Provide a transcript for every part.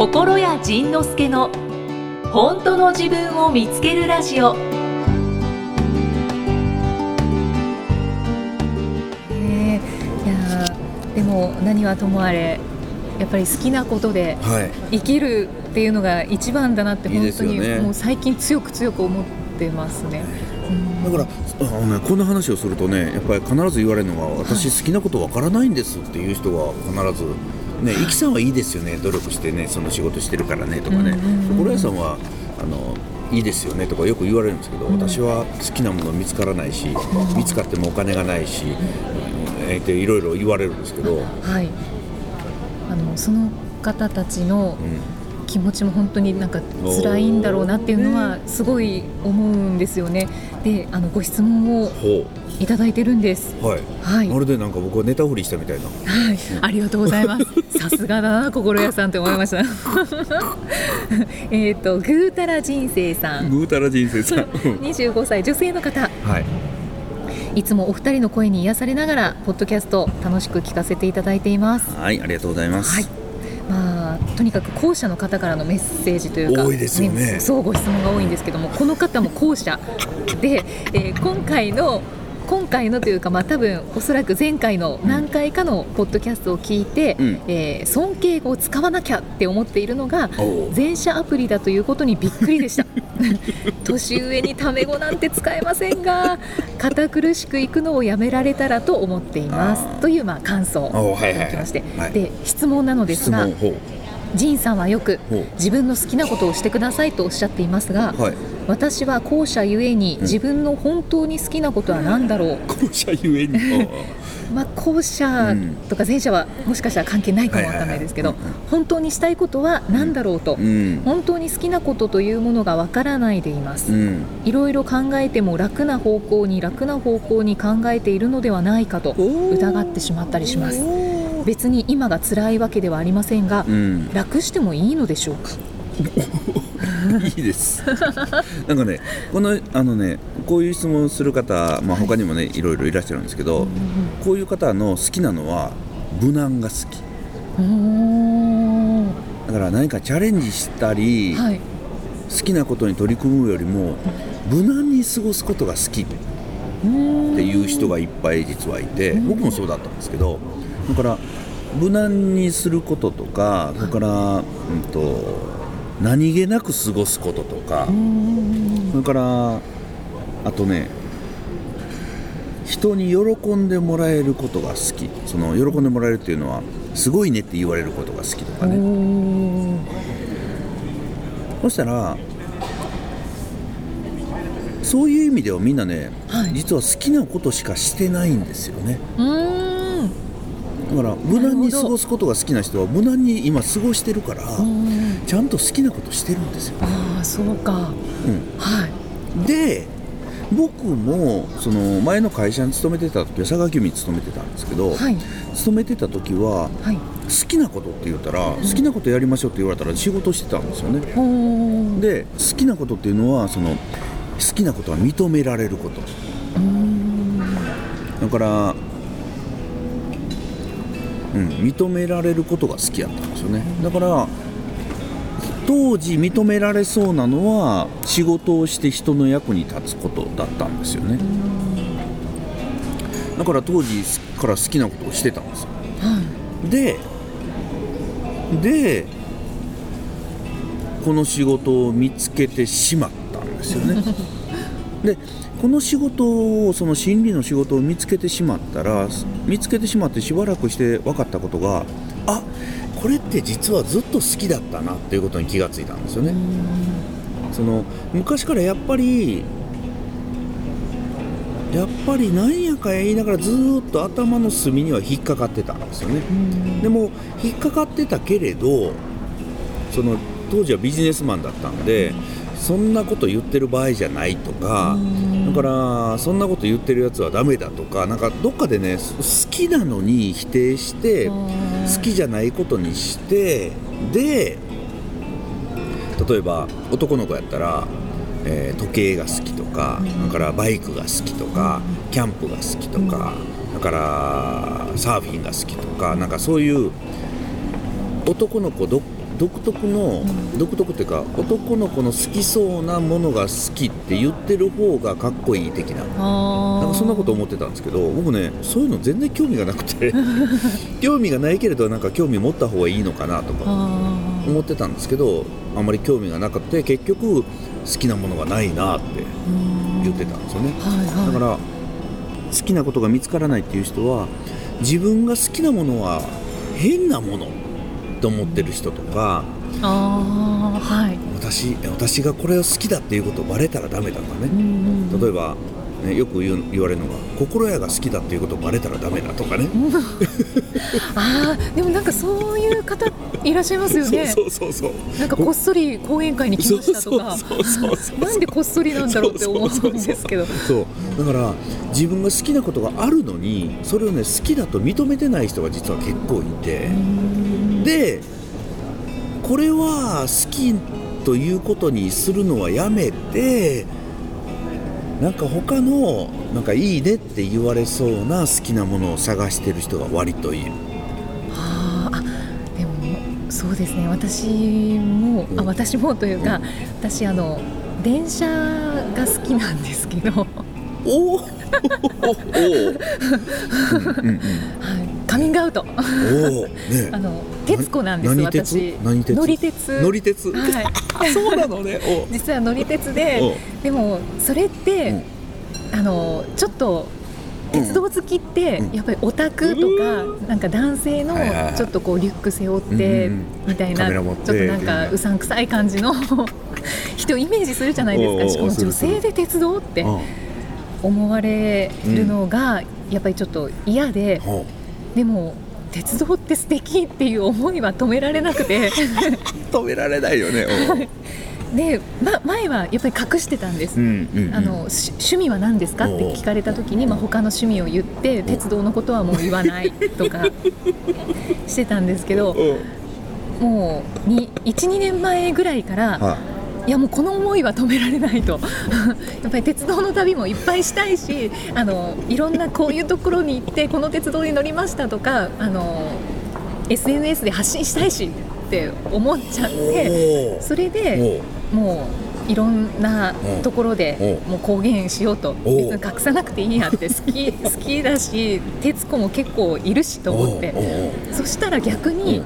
心谷仁之助の本当の自分を見つけるラジオ。ねいやーでも何はともあれやっぱり好きなことではい。生きるっていうのが一番だなって本当にもう最近強く強く思ってますね。うん。だからあの、ね、こんな話をするとねやっぱり必ず言われるのが私好きなことわからないんですっていう人が必ず「ね、イキさんはいいですよね。努力してねその仕事してるからね」とかね。うんうんうん「心屋さんはあのいいですよね」とかよく言われるんですけど、私は好きなもの見つからないし見つかってもお金がないし、えーっていろいろ言われるんですけど、うんはい。あのその方たちの気持ちも本当になんか辛いんだろうなっていうのはすごい思うんですよね。であのご質問をほいただいてるんです。うはい、はいまるでなんか僕はネタ振りしたみたいな。はい、ありがとうございます。さすがだな、心屋さんって思いました。えっと、ぐうたら人生さん。ぐうたら人生さん 25歳女性の方はいいつもお二人の声に癒されながらポッドキャスト楽しく聞かせていただいていますはいありがとうございます、はいまあとにかく後者の方からのメッセージというか多いですよね。そうご質問が多いんですけどもこの方も後者で、えー今回の今回のというか、まあ、多分おそらく前回の何回かのポッドキャストを聞いて、うん。えー尊敬語を使わなきゃって思っているのが全社アプリだということにびっくりでした。年上にタメ語なんて使えませんが堅苦しくいくのをやめられたらと思っています。というまあ感想をいはいはいい。ただきまして、はい。で質問なのですが質問ほうジンさんはよく自分の好きなことをしてくださいとおっしゃっていますが、はい。私は後者ゆえにん。自分の本当に好きなことは何だろう、後者ゆえに？まあ、後者とか前者はもしかしたら関係ないかもわかんないですけど、本当にしたいことは何だろうと、うん。本当に好きなことというものがわからないでいます、うん。いろいろ考えても楽な方向に楽な方向に考えているのではないかと疑ってしまったりします別に今が辛いわけではありませんが、うん。楽してもいいのでしょうか？いいです。なんかねこのあのねこういう質問する方、まあ、他にもねいろいろいらっしゃるんですけど、こういう方の好きなのは無難が好き。だから何かチャレンジしたり、はい。好きなことに取り組むよりも無難に過ごすことが好きっていう人がいっぱい実はいて僕もそうだったんですけどだから無難にすることとかそれから、うん、と何気なく過ごすこととかそれからあとね人に喜んでもらえることが好き。その喜んでもらえるっていうのはすごいねって言われることが好きとかね。そしたらそういう意味ではみんなね、はい。実は好きなことしかしてないんですよね。うーんだから無難に過ごすことが好きな人は無難に今過ごしてるからうん。ちゃんと好きなことしてるんですよ、ああそうか。うはい。ん、で僕もその前の会社に勤めてた時は佐川急便に勤めてたんですけど、はい。勤めてた時ははい。好きなことって言ったら、好きなことやりましょうって言われたら仕事してたんですよね。で好きなことっていうのはその好きなことは認められること。だから、うん、認められることが好きやったんですよね。だから当時認められそうなのは仕事をして人の役に立つことだったんですよね。だから当時から好きなことをしてたんですよ。はででこの仕事を見つけてしまったんですよね。でこの仕事をその心理の仕事を見つけてしまったら見つけてしまってしばらくして分かったことがあこれって実はずっと好きだったなっていうことに気がついたんですよね。その昔からやっぱりやっぱりなんやか言いながらずーっと頭の隅には引っかかってたんですよね。でも引っかかってたけれどその当時はビジネスマンだったんでそんなこと言ってる場合じゃないとかだからそんなこと言ってるやつはダメだとかなんかどっかでね好きなのに否定して好きじゃないことにしてで例えば男の子やったら、えー時計が好きとかだからバイクが好きとかキャンプが好きとかだからサーフィンが好きとかなんかそういう男の子ど独特の、独特っていうか男の子の好きそうなものが好きって言ってる方がかっこいい的な。あなんかそんなこと思ってたんですけど僕ねそういうの全然興味がなくて。興味がないけれどなんか興味持った方がいいのかなとか思ってたんですけどあんまり興味がなくて結局好きなものがないなってうん。言ってたんですよね。はいはい。だから好きなことが見つからないっていう人は自分が好きなものは変なものと思ってる人とかああはい。私私がこれを好きだっていうことをバレたらダメだとかね。うんうん。例えば、ね、よく言う言われるのが心屋が好きだっていうことをバレたらダメだとかね。ああでもなんかそういう方いらっしゃいますよね。そうそうそうなんかこっそり講演会に来ましたとか。なんでこっそりなんだろうって思うんですけど。そうだから自分が好きなことがあるのにそれをね好きだと認めてない人が実は結構いて。でこれは好きということにするのはやめてなんか他のなんかいいねって言われそうな好きなものを探してる人が割といる。あーあでもそうですね。私もあ私もというか私あの電車が好きなんですけど、はい、おおおおうんうんカミングアウト。うんおおね。あの鉄子なんです私。何鉄乗り鉄。乗り鉄、はい。あそうなのね。お。実は乗り鉄でお。でもそれって、あのちょっと鉄道好きって、うん。やっぱりオタクとか、なんか男性のちょっとこうリュック背負って、みたいなちょっとなんかうさんくさい感じの人をイメージするじゃないですか。しかも女性で鉄道ってあ思われるのがやっぱりちょっと嫌で、ほでも鉄道って素敵っていう思いは止められなくて。う 止められないよねで、ま、前はやっぱり隠してたんです。おう、んうんうん。あのし趣味は何ですか？って聞かれた時に、まあ、他の趣味を言って鉄道のことはもう言わないとかしてたんですけど もう12年前ぐらいからはいやもうこの思いは止められないと。やっぱり鉄道の旅もいっぱいしたいしあのいろんなこういうところに行ってこの鉄道に乗りましたとかあの SNS で発信したいしって思っちゃってそれでもういろんなところでもう公言しようと。別に隠さなくていいやって好き好きだし徹子も結構いるしと思って。そしたら逆に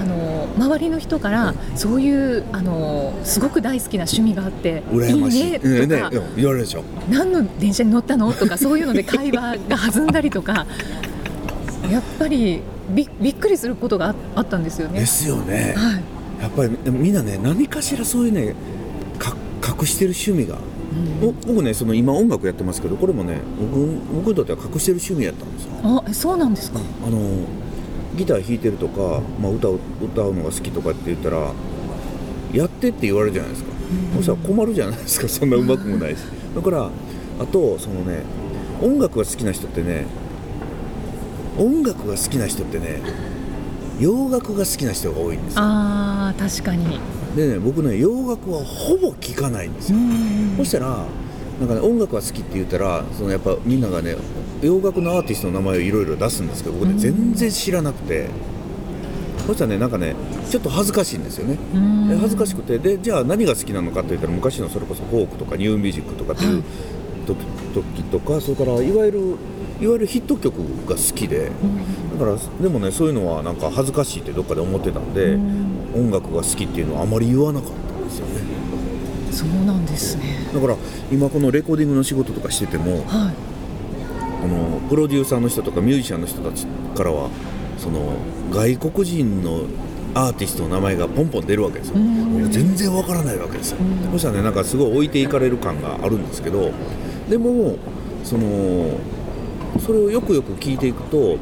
あの周りの人からそういうあのすごく大好きな趣味があってい。いいねとか言われるでしょ。何の電車に乗ったの？とかそういうので会話が弾んだりとか やっぱりびびっくりすることがああったんですよね。で。すよね。はい。やっぱりみんなね何かしらそういうねか隠してる趣味が、お僕ねその今音楽やってますけどこれもね僕僕にとっては隠してる趣味やったんですよ。あえそうなんですか？あのギター弾いてるとか、まあ、歌を歌うのが好きとかって言ったらやってって言われるじゃないですか、そしたら困るじゃないですか。そんなうまくもないし。だからあとそのね音楽が好きな人ってね音楽が好きな人ってね洋楽が好きな人が多いんですよ。ああ確かに。でね僕ね洋楽はほぼ聴かないんですよ、そしたらなんかね音楽が好きって言ったらそのやっぱみんながね洋楽のアーティストの名前をいろいろ出すんですけど僕ね、うん。全然知らなくて。そしたらねなんかねちょっと恥ずかしいんですよね、恥ずかしくて。でじゃあ何が好きなのかって言ったら昔のそれこそフォークとかニューミュージックとかっていう時,、時とかそれからいわゆるいわゆるヒット曲が好きでだからでもねそういうのはなんか恥ずかしいってどっかで思ってたんで、音楽が好きっていうのはあまり言わなかったんですよねそうなんですね。だから今このレコーディングの仕事とかしててもはい。あのプロデューサーの人とかミュージシャンの人たちからはその外国人のアーティストの名前がポンポン出るわけですよ、全然わからないわけですよ、うんそしたらねなんかすごい置いていかれる感があるんですけどでもそのそれをよくよく聞いていくと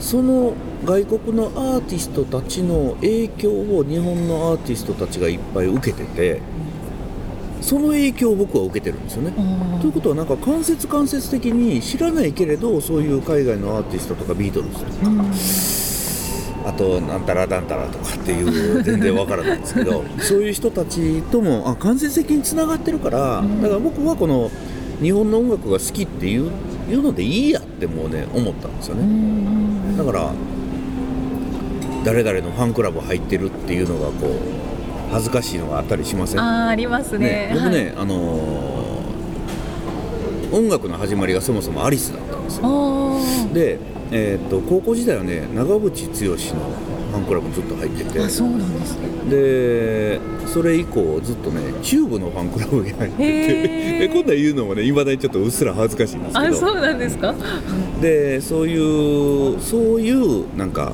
その外国のアーティストたちの影響を日本のアーティストたちがいっぱい受けててその影響を僕は受けてるんですよね。あということはなんか間接間接的に知らないけれどそういう海外のアーティストとかビートルズとか、あとなんたらなんたらとかっていう全然わからないんですけど そういう人たちともあ間接的につながってるからだから僕はこの日本の音楽が好きっていういうのでいいやってもうね思ったんですよね。だから誰々のファンクラブ入ってるっていうのがこう恥ずかしいのがあったりしません？あーありますね。僕ね、はいあのー音楽の始まりがそもそもアリスだったんですよ。で、えー、と高校時代はね長渕剛のファンクラブにずっと入ってて。あそうなんですね。でそれ以降ずっとねチューブのファンクラブに入ってて。今度は言うのもねいまだにちょっとうっすら恥ずかしいんですけど。あそうなんですか？でそういうそういうなんか、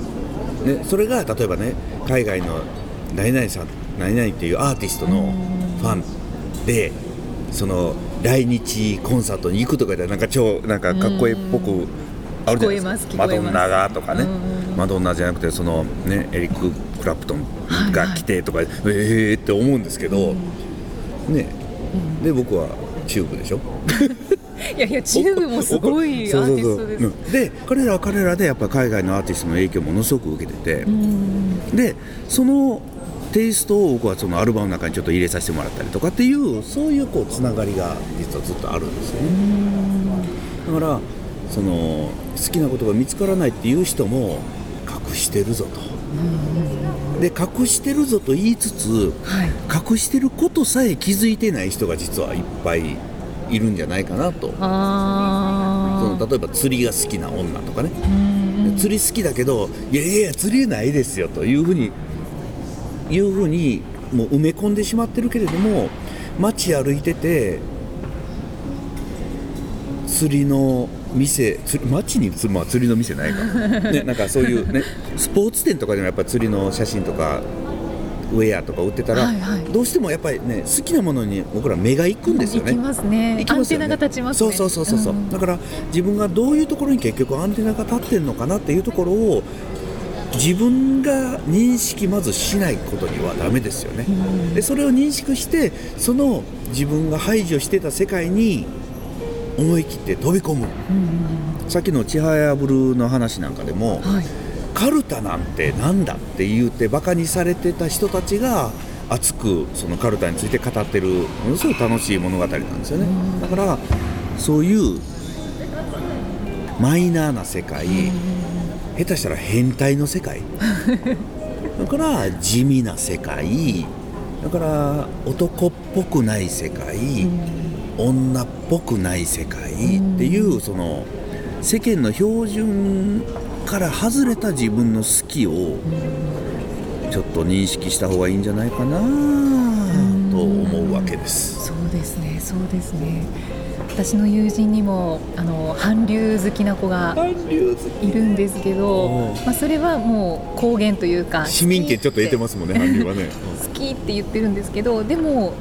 ね、それが例えばね海外の何々さん何々っていうアーティストのファンでその来日コンサートに行くとかでなんか超なんかかっこいいっぽくあるじゃないですか。マドンナがとかね。うんマドンナじゃなくてそのねエリック・クラプトンが来てとか、ええーって思うんですけど、ね。で僕はチューブでしょ。いやいやチューブもすごいアーティストです。で彼らは彼らでやっぱ海外のアーティストの影響をものすごく受けてて、うん。でそのテイストを僕はそのアルバムの中にちょっと入れさせてもらったりとかっていうそういうこうつながりが実はずっとあるんですよね。だからその好きなことが見つからないっていう人も隠してるぞと。で隠してるぞと言いつつはい。隠してることさえ気づいてない人が実はいっぱいいるんじゃないかなと。あその例えば釣りが好きな女とかね。うん。釣り好きだけどいやいやいや釣りないですよというふうにいうふうにもう埋め込んでしまってるけれども街歩いてて釣りの店釣り街に釣,、まあ、釣りの店ないか、ね、なんかそういうねスポーツ店とかでもやっぱり釣りの写真とかウェアとか売ってたら、はいはい。どうしてもやっぱりね好きなものに僕ら目が行くんですよね。行きますね。行きますよね。アンテナが立ちますね。そうそうそうそう、ん。だから自分がどういうところに結局アンテナが立ってるのかなっていうところを自分が認識まずしないことにはダメですよね、でそれを認識してその自分が排除してた世界に思い切って飛び込む。さっきの「ちはやぶる」の話なんかでも、はい。カルタなんてなんだって言ってバカにされてた人たちが熱くそのカルタについて語ってるものすごい楽しい物語なんですよね。だからそういうマイナーな世界。下手したら変態の世界。だから地味な世界。だから男っぽくない世界。女っぽくない世界。っていうその世間の標準から外れた自分の好きをちょっと認識した方がいいんじゃないかなと思うわけです。そうですねそうですね私の友人にもあの韓流好きな子がいるんですけおどう、まあ、それはもう公言というか市民権ちょっと得て好ますもんね、韓流はね。きって言ってるんですけどでも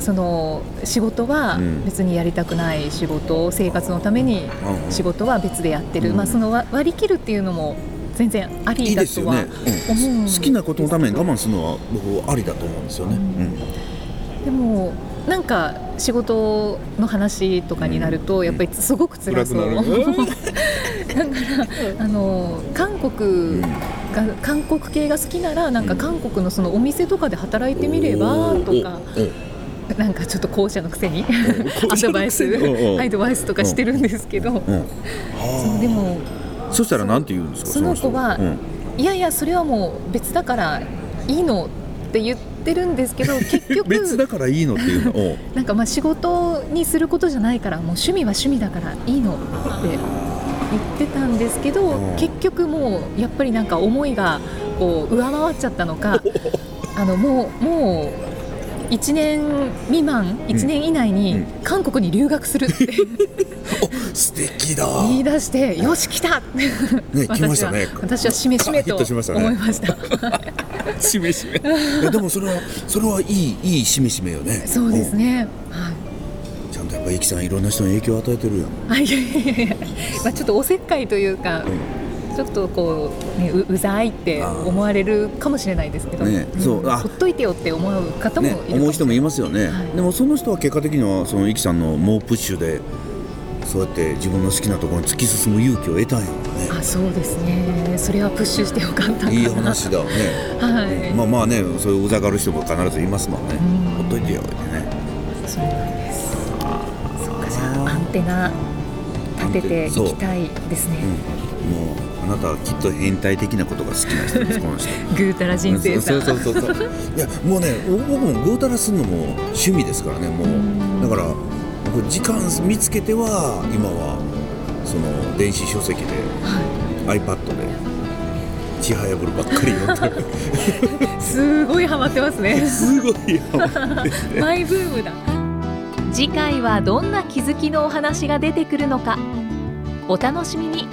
その仕事はうん。別にやりたくない仕事生活のためにうんうん。仕事は別でやってる、うん。まあ、その割割り切るっていうのも全然あいりだとはいですよね、思うんうん好きなことのために我慢慢するのは僕ありだと思うんですよね。でもなんか仕事の話とかになると、うん。やっぱりすごく辛そう、だからあの韓国が、韓国系が好きならなんか韓国のそのお店とかで働いてみればとか、なんかちょっと後者のくせに おアドバイスアドバイスとかしてるんですけど、うん。そうでもそしたらなんて言うんですかその子はいやいやそれはもう別だからいいのって言ってるんですけど 結局別だからいいのっていうのを。なんかまあ仕事にすることじゃないからもう趣味は趣味だからいいのって言ってたんですけど、うん。結局もうやっぱりなんか思いがこう上回っちゃったのか あのもうもう1年未満1年以内うにん。韓国に留学するって。素敵だ。言い出してよし来た。ね来ましたね。私はしめしめと思いました。しめしめ。いやでもそれはそれはいいいいしめしめよね。そうですね。はい。うんちゃんとやっぱイキさんいろんな人に影響を与えてるやん。あいやいやいや。まあちょっとおせっかいというか、ちょっとこうねううざいって思われるかもしれないですけど、ねそうあ。ほっといてよって思う方もいねるかも思う人もいますよね、はい。でもその人は結果的にはそのイキさんの猛プッシュでそうやって自分の好きなところに突き進む勇気を得たんやろあそうですね。それはプッシュしてよかったいい話だよね。はい。まあまあねそういううざがる人も必ずいますもんね。うん。ほっといてよってね。そうなんです。そうかじゃあアンテナ立育てていきたいですね。う。ん、もうあなたはきっと変態的なことが好きな人ですこの人。ぐうたら人生そうそうそうそう。いやもうね僕もぐうたらするのも趣味ですからねもう。だから僕時間見つけては今はその電子書籍で、iPad でちはやぶるばっかり読んで すごいハマってますね。すごいハマっててマイブームだ。次回はどんな気づきのお話が出てくるのか。お楽しみに。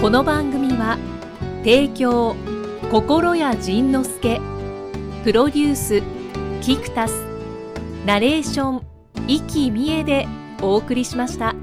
この番組は提供心谷仁之助プロデュースキクタスナレーション生きみえでお送りしました。